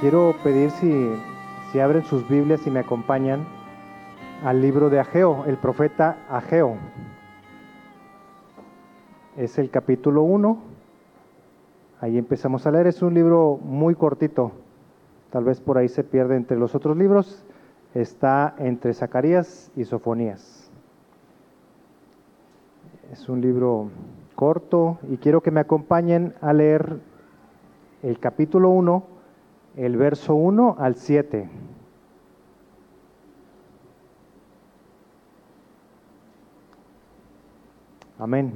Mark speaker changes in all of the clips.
Speaker 1: quiero pedir si, si abren sus Biblias y me acompañan al libro de Ageo, el profeta Ageo. Es el capítulo 1. Ahí empezamos a leer. Es un libro muy cortito. Tal vez por ahí se pierde entre los otros libros. Está entre Zacarías y Sofonías. Es un libro corto y quiero que me acompañen a leer el capítulo 1, el verso 1 al 7. Amén.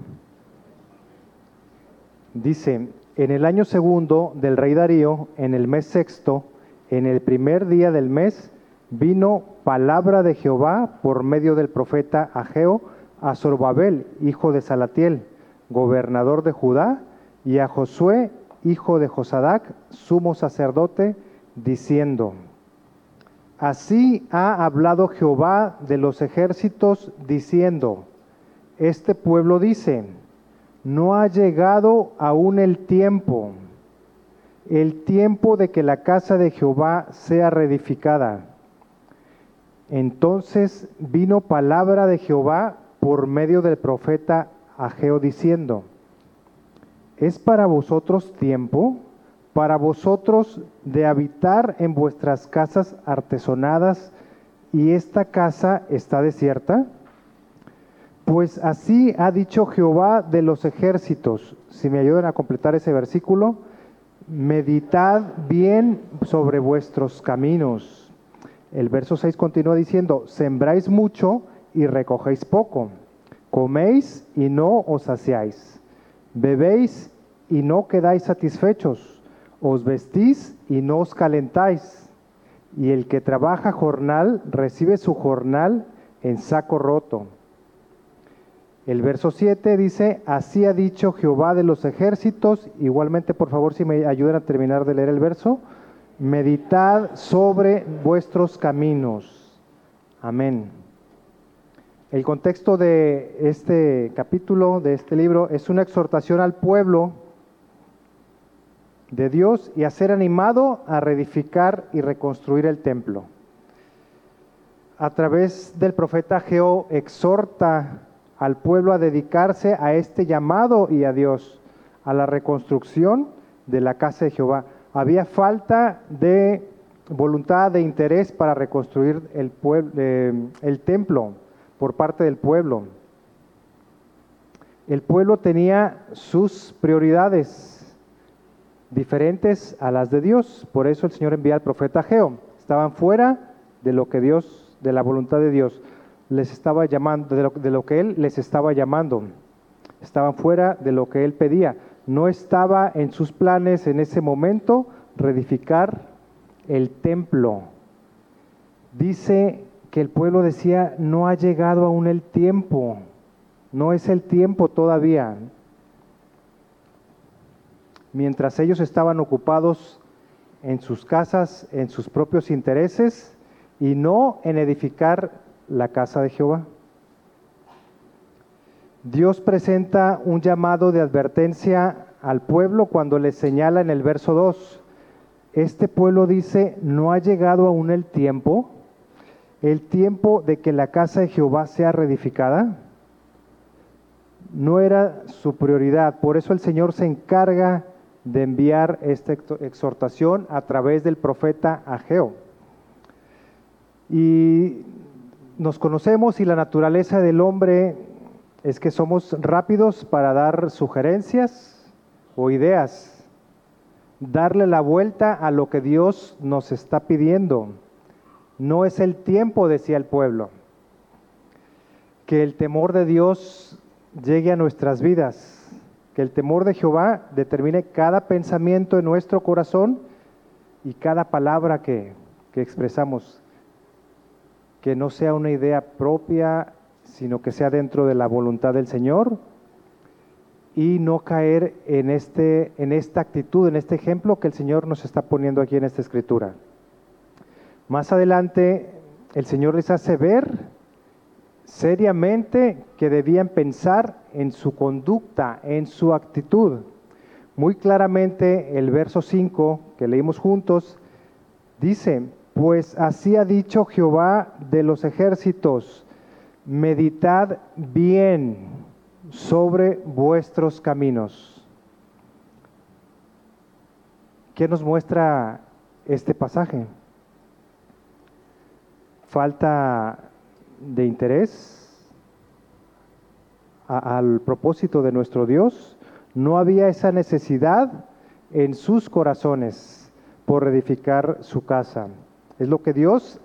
Speaker 1: Dice, en el año segundo del rey Darío, en el mes sexto, en el primer día del mes, vino palabra de Jehová por medio del profeta Ageo a Zorobabel, hijo de Salatiel, gobernador de Judá, y a Josué, hijo de Josadac, sumo sacerdote, diciendo, Así ha hablado Jehová de los ejércitos, diciendo, Este pueblo dice, no ha llegado aún el tiempo, el tiempo de que la casa de Jehová sea reedificada. Entonces vino palabra de Jehová por medio del profeta Ageo diciendo, ¿Es para vosotros tiempo? ¿Para vosotros de habitar en vuestras casas artesonadas y esta casa está desierta? Pues así ha dicho Jehová de los ejércitos. Si me ayudan a completar ese versículo, meditad bien sobre vuestros caminos. El verso 6 continúa diciendo, sembráis mucho y recogéis poco, coméis y no os saciáis Bebéis y no quedáis satisfechos, os vestís y no os calentáis. Y el que trabaja jornal recibe su jornal en saco roto. El verso 7 dice, así ha dicho Jehová de los ejércitos, igualmente por favor si me ayudan a terminar de leer el verso, meditad sobre vuestros caminos. Amén. El contexto de este capítulo, de este libro, es una exhortación al pueblo de Dios y a ser animado a reedificar y reconstruir el templo. A través del profeta Geo exhorta al pueblo a dedicarse a este llamado y a Dios, a la reconstrucción de la casa de Jehová. Había falta de voluntad, de interés para reconstruir el, eh, el templo por parte del pueblo. El pueblo tenía sus prioridades diferentes a las de Dios. Por eso el Señor envía al profeta Geo. Estaban fuera de lo que Dios, de la voluntad de Dios, les estaba llamando, de lo, de lo que Él les estaba llamando. Estaban fuera de lo que Él pedía. No estaba en sus planes en ese momento reedificar el templo. Dice que el pueblo decía, no ha llegado aún el tiempo, no es el tiempo todavía. Mientras ellos estaban ocupados en sus casas, en sus propios intereses, y no en edificar la casa de Jehová. Dios presenta un llamado de advertencia al pueblo cuando le señala en el verso 2, este pueblo dice, no ha llegado aún el tiempo, el tiempo de que la casa de Jehová sea reedificada? No era su prioridad. Por eso el Señor se encarga de enviar esta exhortación a través del profeta Ageo. Y nos conocemos y la naturaleza del hombre es que somos rápidos para dar sugerencias o ideas, darle la vuelta a lo que Dios nos está pidiendo. No es el tiempo, decía el pueblo, que el temor de Dios llegue a nuestras vidas, que el temor de Jehová determine cada pensamiento en nuestro corazón y cada palabra que, que expresamos, que no sea una idea propia, sino que sea dentro de la voluntad del Señor y no caer en, este, en esta actitud, en este ejemplo que el Señor nos está poniendo aquí en esta escritura. Más adelante el Señor les hace ver seriamente que debían pensar en su conducta, en su actitud. Muy claramente el verso 5 que leímos juntos Dice, pues así ha dicho Jehová de los ejércitos, meditad bien sobre vuestros caminos. ¿Qué nos muestra este pasaje? Falta de interés al propósito de nuestro Dios. No había esa necesidad en sus corazones por edificar su casa. Es lo que Dios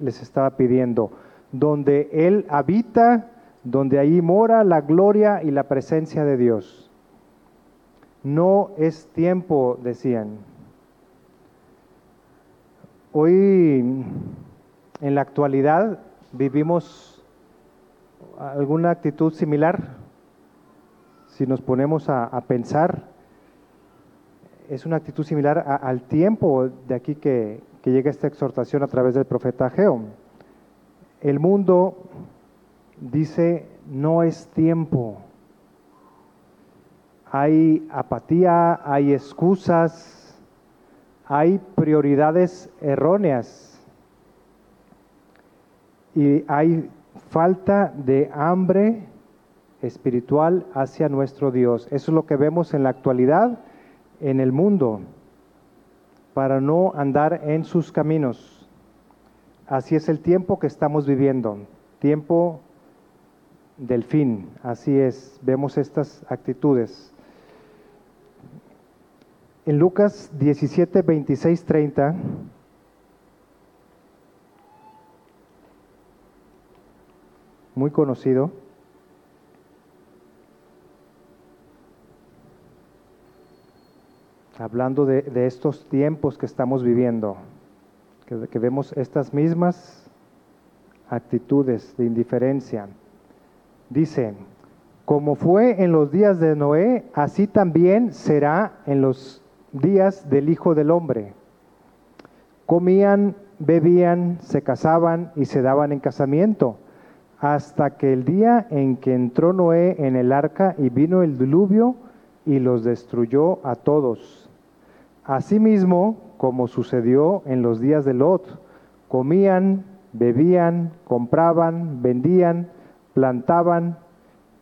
Speaker 1: les estaba pidiendo. Donde Él habita, donde ahí mora la gloria y la presencia de Dios. No es tiempo, decían. Hoy, en la actualidad, vivimos alguna actitud similar. Si nos ponemos a, pensar, es una actitud similar al tiempo de aquí que, que llega esta exhortación a través del profeta Ageo. El mundo dice, no es tiempo. Hay apatía, hay excusas, hay prioridades erróneas y hay falta de hambre espiritual hacia nuestro Dios. Eso es lo que vemos en la actualidad en el mundo, para no andar en sus caminos. Así es el tiempo que estamos viviendo, tiempo del fin. Así es, vemos estas actitudes. En Lucas 17, 26, 30, muy conocido, hablando de, estos tiempos que estamos viviendo, que vemos estas mismas actitudes de indiferencia. Dice, como fue en los días de Noé, así también será en los días del Hijo del Hombre. Comían, bebían, se casaban y se daban en casamiento, hasta que el día en que entró Noé en el arca y vino el diluvio y los destruyó a todos. Asimismo, como sucedió en los días de Lot, comían, bebían, compraban, vendían, plantaban,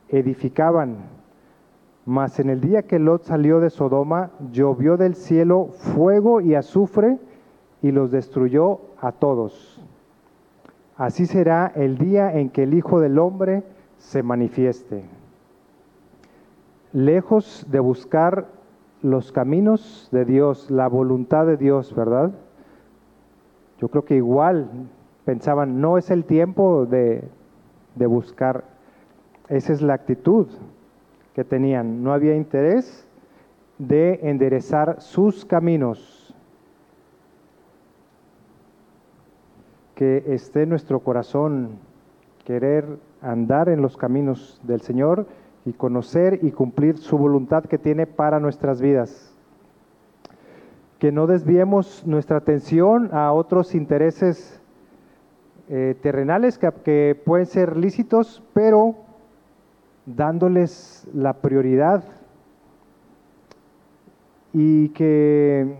Speaker 1: edificaban. Mas en el día que Lot salió de Sodoma, llovió del cielo fuego y azufre y los destruyó a todos. Así será el día en que el Hijo del Hombre se manifieste. Lejos de buscar los caminos de Dios, la voluntad de Dios, ¿verdad? Yo creo que igual pensaban, no es el tiempo de, de buscar. Esa es la actitud que tenían. No había interés de enderezar sus caminos. Que esté en nuestro corazón querer andar en los caminos del Señor y conocer y cumplir su voluntad que tiene para nuestras vidas. Que no desviemos nuestra atención a otros intereses eh, terrenales que, pueden ser lícitos, pero dándoles la prioridad y que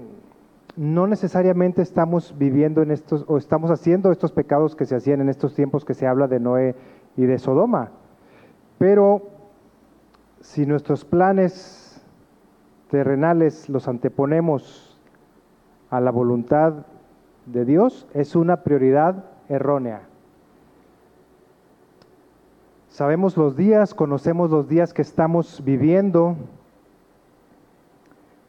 Speaker 1: no necesariamente estamos viviendo en estos o estamos haciendo estos pecados que se hacían en estos tiempos que se habla de Noé y de Sodoma. Pero si nuestros planes terrenales los anteponemos a la voluntad de Dios, es una prioridad errónea. Sabemos los días, conocemos los días que estamos viviendo,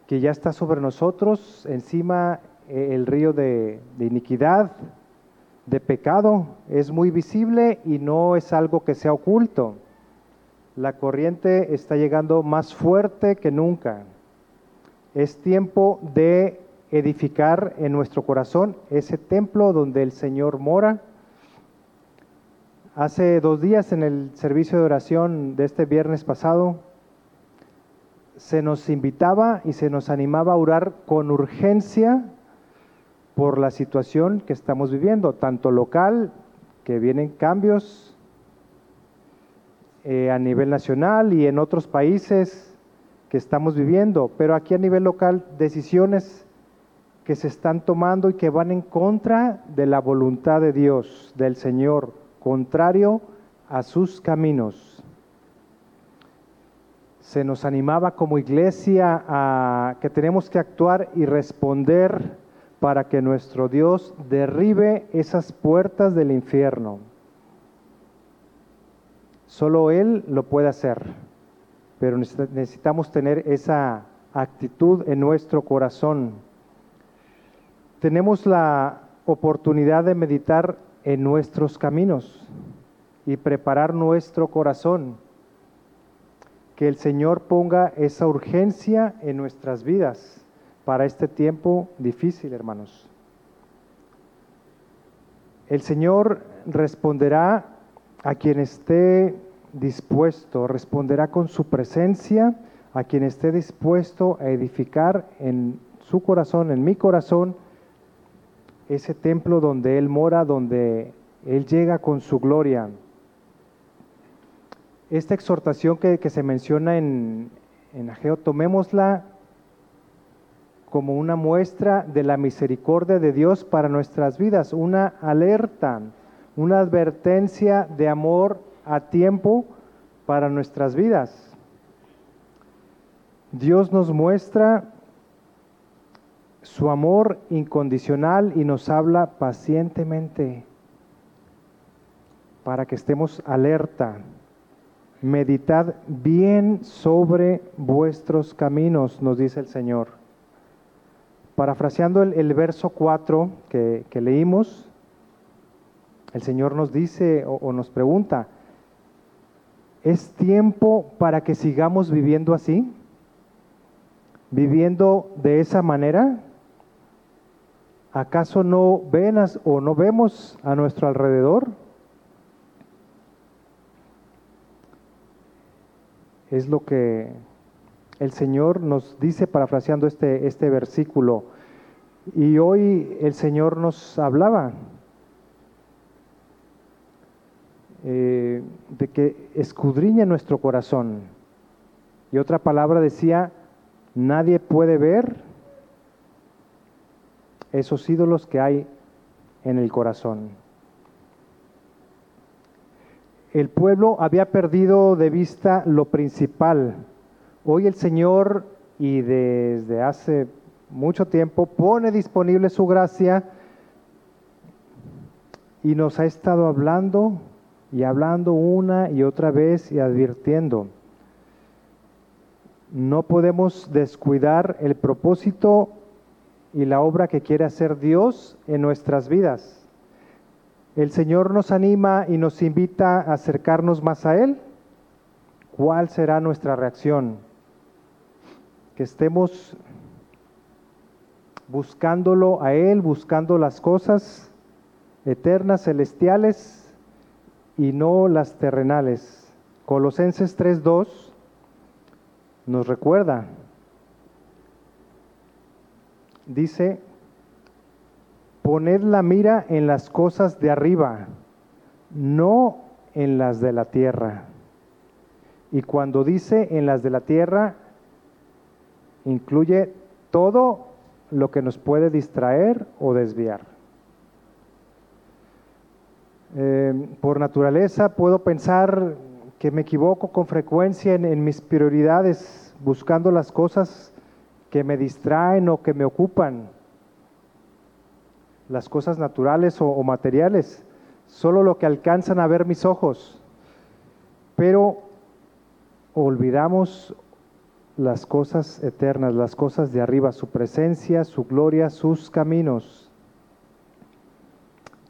Speaker 1: que ya está sobre nosotros, encima eh, el río de, de iniquidad, de pecado, es muy visible y no es algo que sea oculto. La corriente está llegando más fuerte que nunca. Es tiempo de edificar en nuestro corazón ese templo donde el Señor mora. Hace dos días en el servicio de oración de este viernes pasado, se nos invitaba y se nos animaba a orar con urgencia por la situación que estamos viviendo, tanto local, que vienen cambios eh, a nivel nacional y en otros países que estamos viviendo, pero aquí a nivel local decisiones que se están tomando y que van en contra de la voluntad de Dios, del Señor, contrario a sus caminos. Se nos animaba como iglesia a que tenemos que actuar y responder para que nuestro Dios derribe esas puertas del infierno. Solo Él lo puede hacer, pero necesitamos tener esa actitud en nuestro corazón. Tenemos la oportunidad de meditar en nuestros caminos y preparar nuestro corazón. Que el Señor ponga esa urgencia en nuestras vidas para este tiempo difícil, hermanos. El Señor responderá a quien esté dispuesto, responderá con su presencia a quien esté dispuesto a edificar en su corazón, en mi corazón, ese templo donde Él mora, donde Él llega con su gloria. Esta exhortación que, se menciona en, en Ageo, tomémosla como una muestra de la misericordia de Dios para nuestras vidas, una alerta, una advertencia de amor a tiempo para nuestras vidas. Dios nos muestra su amor incondicional y nos habla pacientemente para que estemos alerta. Meditad bien sobre vuestros caminos, nos dice el Señor. Parafraseando el, verso 4 que, leímos, el Señor nos dice o, nos pregunta, ¿es tiempo para que sigamos viviendo así? ¿Viviendo de esa manera? ¿Acaso no ven o no vemos a nuestro alrededor? Es lo que el Señor nos dice parafraseando este, este versículo. Y hoy el Señor nos hablaba eh, de que escudriña nuestro corazón. Y otra palabra decía, nadie puede ver esos ídolos que hay en el corazón. El pueblo había perdido de vista lo principal, Hoy el Señor, y desde hace mucho tiempo, pone disponible su gracia y nos ha estado hablando y hablando una y otra vez y advirtiendo. No podemos descuidar el propósito y la obra que quiere hacer Dios en nuestras vidas. El Señor nos anima y nos invita a acercarnos más a Él. ¿Cuál será nuestra reacción? que estemos buscándolo a Él, buscando las cosas eternas, celestiales y no las terrenales. Colosenses 3.2 nos recuerda, dice, poned la mira en las cosas de arriba, no en las de la tierra. Y cuando dice en las de la tierra, incluye todo lo que nos puede distraer o desviar. Eh, por naturaleza puedo pensar que me equivoco con frecuencia en, mis prioridades, buscando las cosas que me distraen o que me ocupan, las cosas naturales o materiales, solo lo que alcanzan a ver mis ojos. Pero olvidamos las cosas eternas, las cosas de arriba, su presencia, su gloria, sus caminos.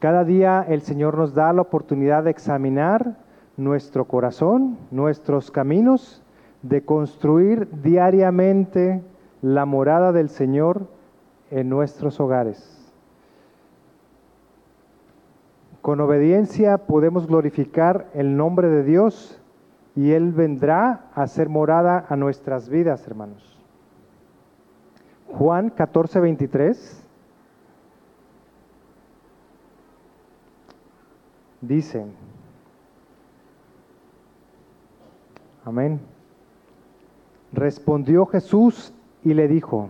Speaker 1: Cada día el Señor nos da la oportunidad de examinar nuestro corazón, nuestros caminos, de construir diariamente la morada del Señor en nuestros hogares. Con obediencia podemos glorificar el nombre de Dios y Él vendrá a ser morada a nuestras vidas, hermanos. Juan 14, 23 dice, amén, respondió Jesús y le dijo,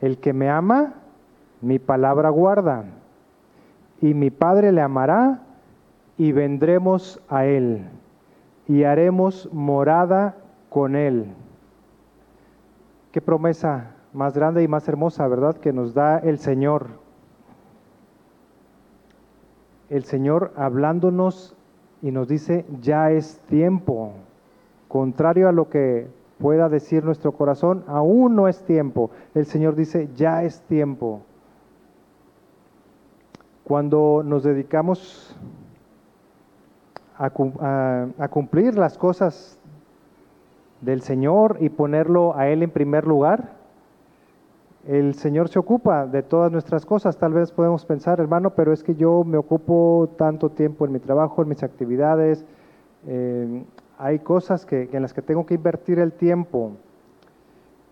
Speaker 1: el que me ama, mi palabra guarda, y mi Padre le amará, y vendremos a él, y haremos morada con él. Qué promesa más grande y más hermosa, ¿verdad? Que nos da el Señor. El Señor hablándonos y nos dice, ya es tiempo. Contrario a lo que pueda decir nuestro corazón, aún no es tiempo. El Señor dice, ya es tiempo. Cuando nos dedicamos a, cumplir las cosas del Señor y ponerlo a Él en primer lugar, el Señor se ocupa de todas nuestras cosas. Tal vez podemos pensar, hermano, pero es que yo me ocupo tanto tiempo en mi trabajo, en mis actividades. Eh, hay cosas que, en las que tengo que invertir el tiempo.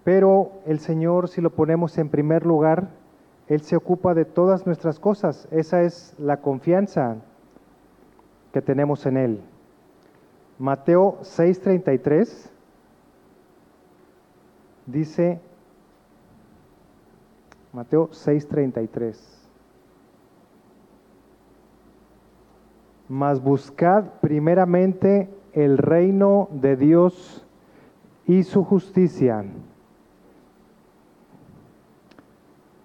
Speaker 1: Pero el Señor, si lo ponemos en primer lugar, Él se ocupa de todas nuestras cosas. Esa es la confianza que tenemos en Él. Mateo 6:33 dice, Mateo 6:33. Mas buscad primeramente el reino de Dios y su justicia.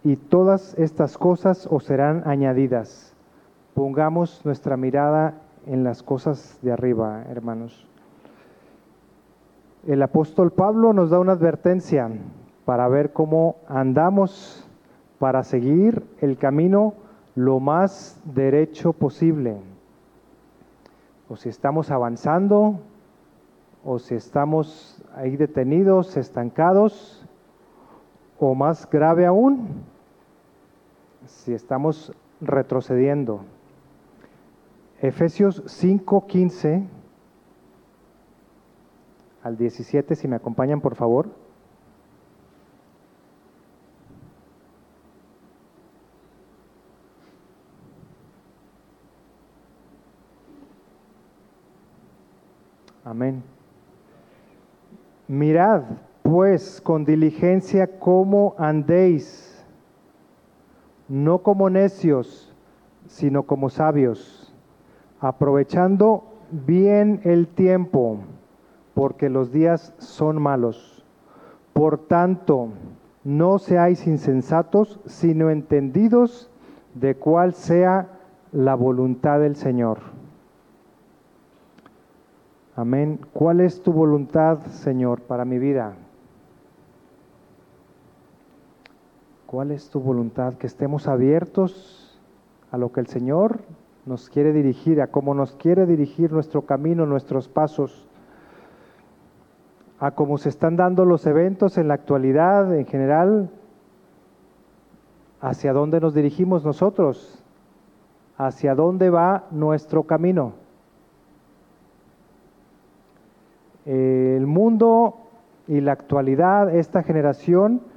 Speaker 1: Y todas estas cosas os serán añadidas. Pongamos nuestra mirada en las cosas de arriba, hermanos. El apóstol Pablo nos da una advertencia para ver cómo andamos para seguir el camino lo más derecho posible. O si estamos avanzando, o si estamos ahí detenidos, estancados, o más grave aún, si estamos retrocediendo. Efesios 5:15 al 17, si me acompañan por favor. Amén. Mirad, pues, con diligencia cómo andéis, no como necios, sino como sabios, aprovechando bien el tiempo, porque los días son malos. Por tanto, no seáis insensatos, sino entendidos de cuál sea la voluntad del Señor. Amén. ¿Cuál es tu voluntad, Señor, para mi vida? ¿Cuál es tu voluntad? Que estemos abiertos a lo que el Señor nos quiere dirigir, a cómo nos quiere dirigir nuestro camino, nuestros pasos, a cómo se están dando los eventos en la actualidad en general, hacia dónde nos dirigimos nosotros, hacia dónde va nuestro camino. el mundo y la actualidad, esta generación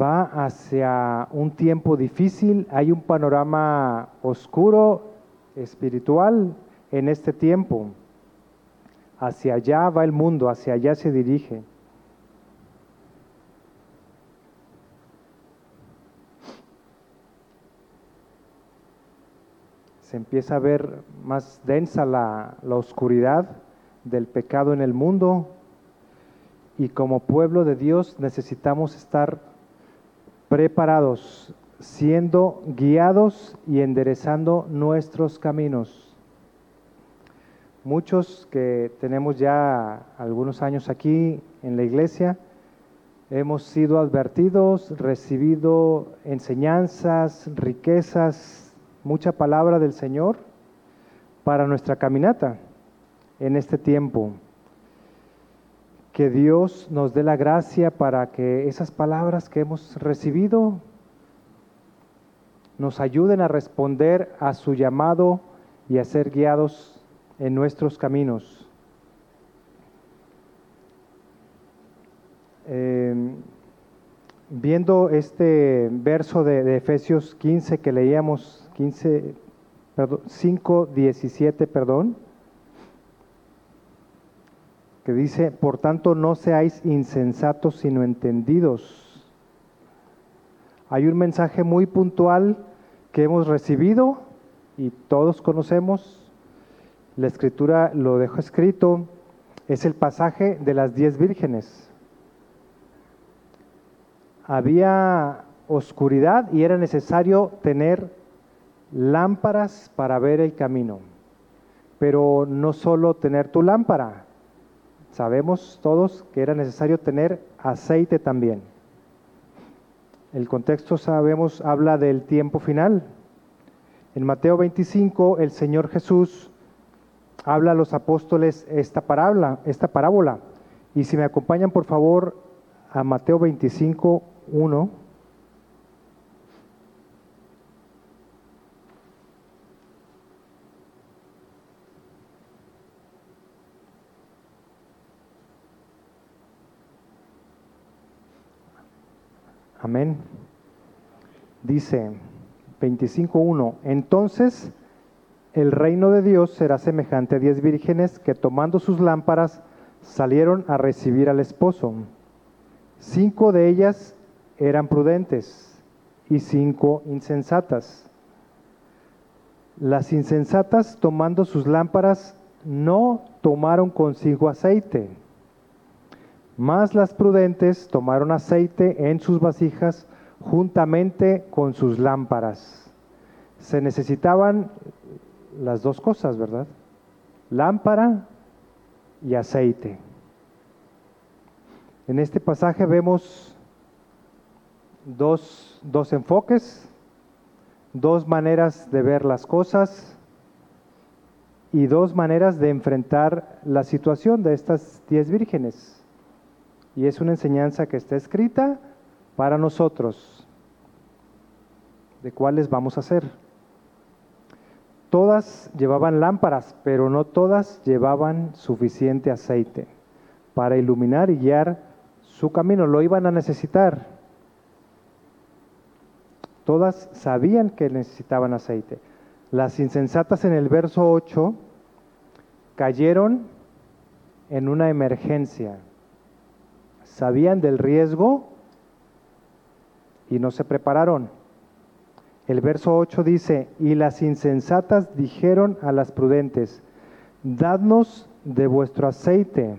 Speaker 1: va hacia un tiempo difícil, hay un panorama oscuro, espiritual en este tiempo. Hacia allá va el mundo, hacia allá se dirige. Se empieza a ver más densa la, la oscuridad del pecado en el mundo y como pueblo de Dios necesitamos estar preparados, siendo guiados y enderezando nuestros caminos. Muchos que tenemos ya algunos años aquí en la iglesia, hemos sido advertidos, recibido enseñanzas, riquezas, mucha palabra del Señor para nuestra caminata en este tiempo. Que Dios nos dé la gracia para que esas palabras que hemos recibido nos ayuden a responder a su llamado y a ser guiados en nuestros caminos. Em, viendo este verso de, Efesios 15 que leíamos, 15, perdón, 5, 17, perdón, que dice, por tanto no seáis insensatos, sino entendidos, Hay un mensaje muy puntual que hemos recibido y todos conocemos. La escritura lo dejó escrito. Es el pasaje de las diez vírgenes. Había oscuridad y era necesario tener lámparas para ver el camino. Pero no solo tener tu lámpara, sabemos todos que era necesario tener aceite también. El contexto sabemos habla del tiempo final. En Mateo 25 el Señor Jesús habla a los apóstoles esta parábola, esta parábola. Y si me acompañan por favor a Mateo 25, 1. Dice 25.1, entonces el reino de Dios será semejante a diez vírgenes que tomando sus lámparas salieron a recibir al esposo. Cinco de ellas eran prudentes y cinco insensatas. Las insensatas tomando sus lámparas no tomaron consigo aceite mas las prudentes tomaron aceite en sus vasijas juntamente con sus lámparas. Se necesitaban las dos cosas, ¿verdad? Lámpara y aceite. En este pasaje vemos dos, dos enfoques, dos maneras de ver las cosas y dos maneras de enfrentar la situación de estas diez vírgenes y es una enseñanza que está escrita para nosotros, de cuáles vamos a hacer. Todas llevaban lámparas, pero no todas llevaban suficiente aceite para iluminar y guiar su camino. Lo iban a necesitar. Todas sabían que necesitaban aceite. Las insensatas en el verso 8 cayeron en una emergencia sabían del riesgo y no se prepararon. El verso 8 dice, y las insensatas dijeron a las prudentes, dadnos de vuestro aceite,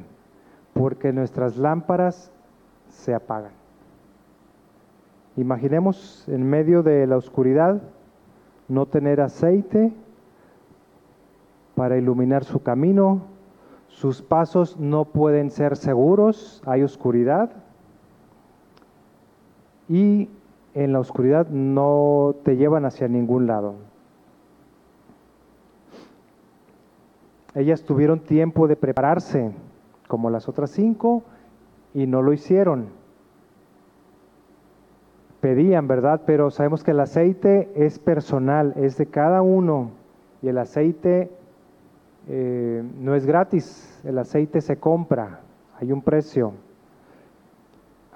Speaker 1: porque nuestras lámparas se apagan. Imaginemos en medio de la oscuridad no tener aceite para iluminar su camino, sus pasos no pueden ser seguros, hay oscuridad y en la oscuridad no te llevan hacia ningún lado. Ellas tuvieron tiempo de prepararse, como las otras cinco, y no lo hicieron. Pedían, ¿verdad? Pero sabemos que el aceite es personal, es de cada uno, y el aceite eh, no es gratis, el aceite se compra, hay un precio.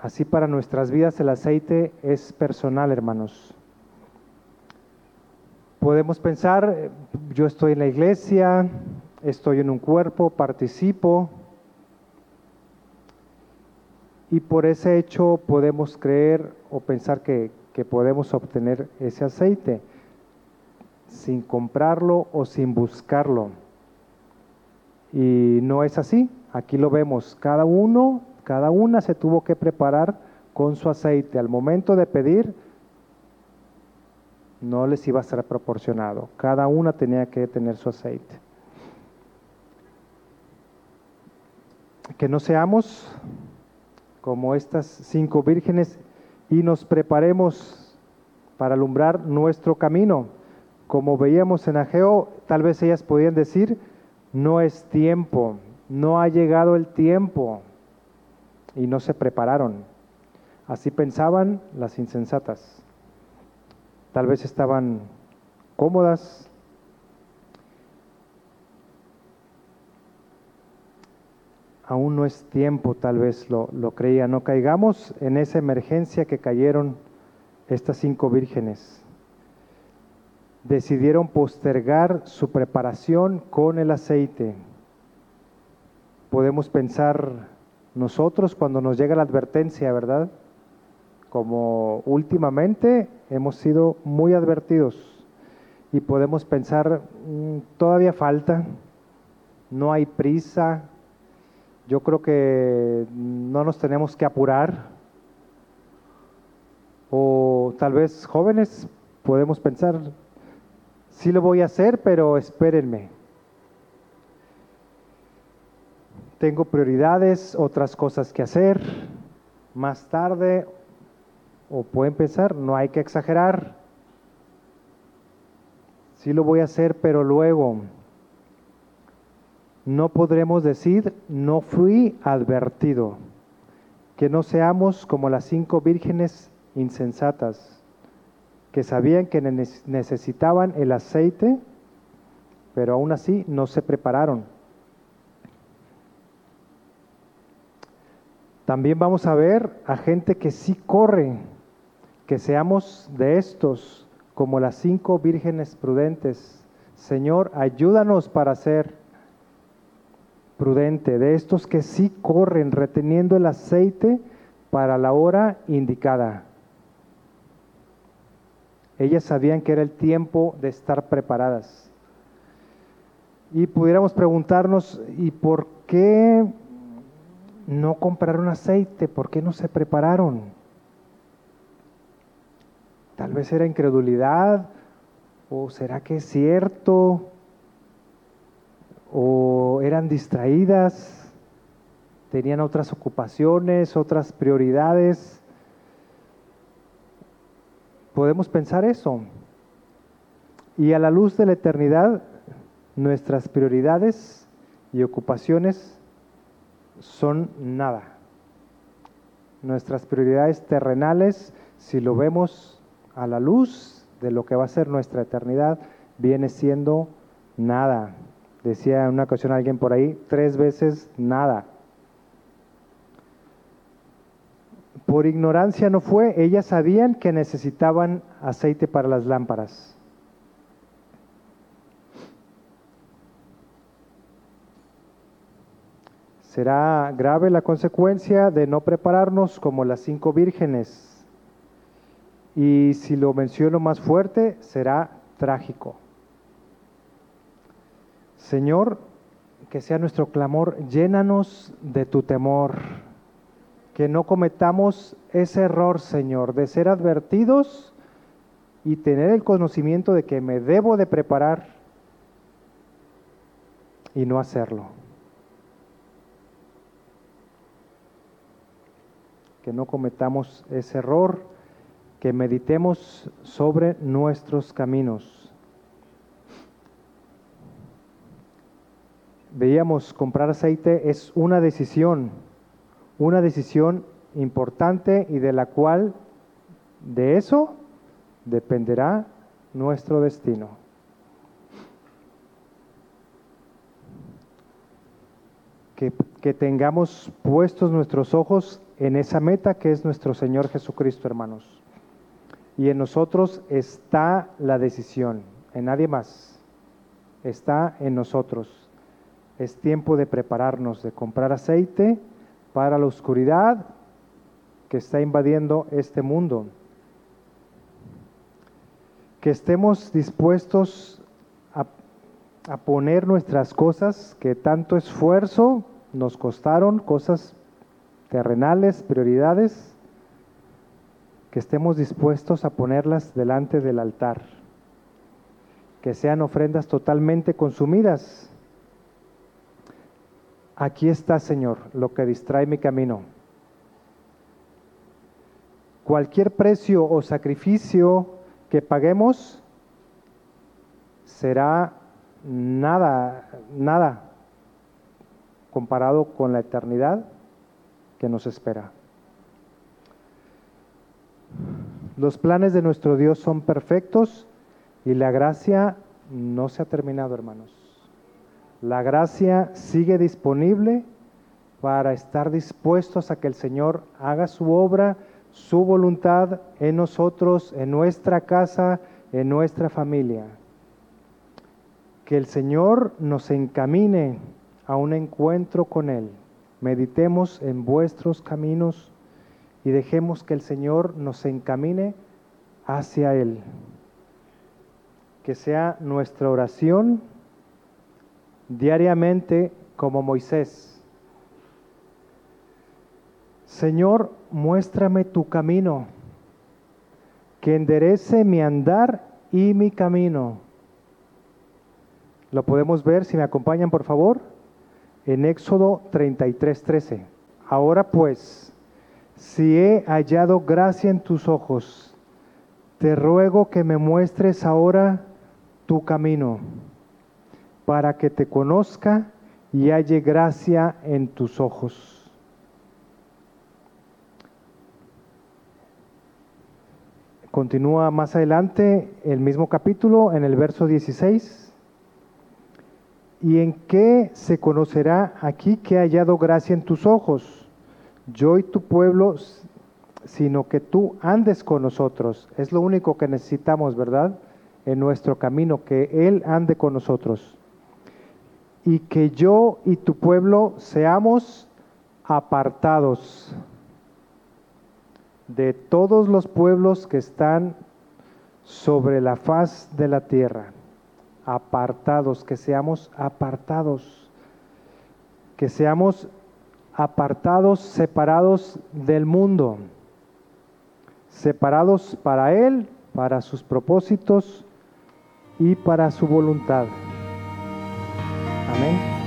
Speaker 1: Así para nuestras vidas el aceite es personal, hermanos. Podemos pensar, yo estoy en la iglesia, estoy en un cuerpo, participo, y por ese hecho podemos creer o pensar que podemos obtener ese aceite sin comprarlo o sin buscarlo. Y no es así. Aquí lo vemos. Cada uno, cada una se tuvo que preparar con su aceite. Al momento de pedir, no les iba a ser proporcionado. Cada una tenía que tener su aceite. Que no seamos como estas cinco vírgenes y nos preparemos para alumbrar nuestro camino. Como veíamos en Ageo, tal vez ellas podían decir, no es tiempo, no ha llegado el tiempo y no se prepararon. Así pensaban las insensatas. Tal vez estaban cómodas. Aún no es tiempo, tal vez lo, lo creía. No caigamos en esa emergencia que cayeron estas cinco vírgenes decidieron postergar su preparación con el aceite. Podemos pensar nosotros cuando nos llega la advertencia, ¿verdad? como últimamente hemos sido muy advertidos y podemos pensar, mm, todavía falta, no hay prisa, yo creo que no nos tenemos que apurar. O tal vez jóvenes podemos pensar, sí lo voy a hacer, pero espérenme. Tengo prioridades, otras cosas que hacer. Más tarde, o pueden pensar, no hay que exagerar. Sí lo voy a hacer, pero luego no podremos decir, no fui advertido. Que no seamos como las cinco vírgenes insensatas, que sabían que necesitaban el aceite, pero aún así no se prepararon. También vamos a ver a gente que sí corre, que seamos de estos, como las cinco vírgenes prudentes. Señor, ayúdanos para ser prudente, de estos que sí corren reteniendo el aceite para la hora indicada. Ellas sabían que era el tiempo de estar preparadas. Y pudiéramos preguntarnos, ¿y por qué no compraron aceite? ¿Por qué no se prepararon? Tal vez era incredulidad, o será que es cierto, o eran distraídas, tenían otras ocupaciones, otras prioridades. Podemos pensar eso. Y a la luz de la eternidad, nuestras prioridades y ocupaciones son nada. Nuestras prioridades terrenales, si lo vemos a la luz de lo que va a ser nuestra eternidad, viene siendo nada. Decía en una ocasión alguien por ahí, tres veces nada. Por ignorancia no fue, ellas sabían que necesitaban aceite para las lámparas. Será grave la consecuencia de no prepararnos como las cinco vírgenes. Y si lo menciono más fuerte, será trágico. Señor, que sea nuestro clamor, llénanos de tu temor, que no cometamos ese error, Señor, de ser advertidos y tener el conocimiento de que me debo de preparar y no hacerlo. Que no cometamos ese error, que meditemos sobre nuestros caminos veíamos comprar aceite es una decisión, una decisión importante y de la cual de eso dependerá nuestro destino. Que, que, tengamos puestos nuestros ojos en esa meta que es nuestro Señor Jesucristo, hermanos. Y en nosotros está la decisión, en nadie más. Está en nosotros es tiempo de prepararnos, de comprar aceite para la oscuridad que está invadiendo este mundo. Que estemos dispuestos a, poner nuestras cosas que tanto esfuerzo nos costaron, cosas terrenales, prioridades, que estemos dispuestos a ponerlas delante del altar. Que sean ofrendas totalmente consumidas Aquí está, Señor, lo que distrae mi camino. Cualquier precio o sacrificio que paguemos será nada, nada comparado con la eternidad que nos espera. Los planes de nuestro Dios son perfectos y la gracia no se ha terminado, hermanos. La gracia sigue disponible para estar dispuestos a que el Señor haga su obra, su voluntad en nosotros, en nuestra casa, en nuestra familia. Que el Señor nos encamine a un encuentro con Él. Meditemos en vuestros caminos y dejemos que el Señor nos encamine hacia Él. Que sea nuestra oración diariamente como Moisés. Señor, muéstrame tu camino, que enderece mi andar y mi camino. Lo podemos ver, si me acompañan por favor, en Éxodo 33, 13. Ahora pues, si he hallado gracia en tus ojos, te ruego que me muestres ahora tu camino, para que te conozca y halle gracia en tus ojos. Continúa más adelante el mismo capítulo en el verso 16. ¿Y en qué se conocerá aquí que ha hallado gracia en tus ojos? Yo y tu pueblo, sino que tú andes con nosotros. Es lo único que necesitamos, ¿verdad? En nuestro camino, que Él ande con nosotros. Y que yo y tu pueblo seamos apartados de todos los pueblos que están sobre la faz de la tierra, apartados, que seamos apartados, que seamos apartados, separados del mundo, separados para Él, para sus propósitos y para su voluntad. Amén.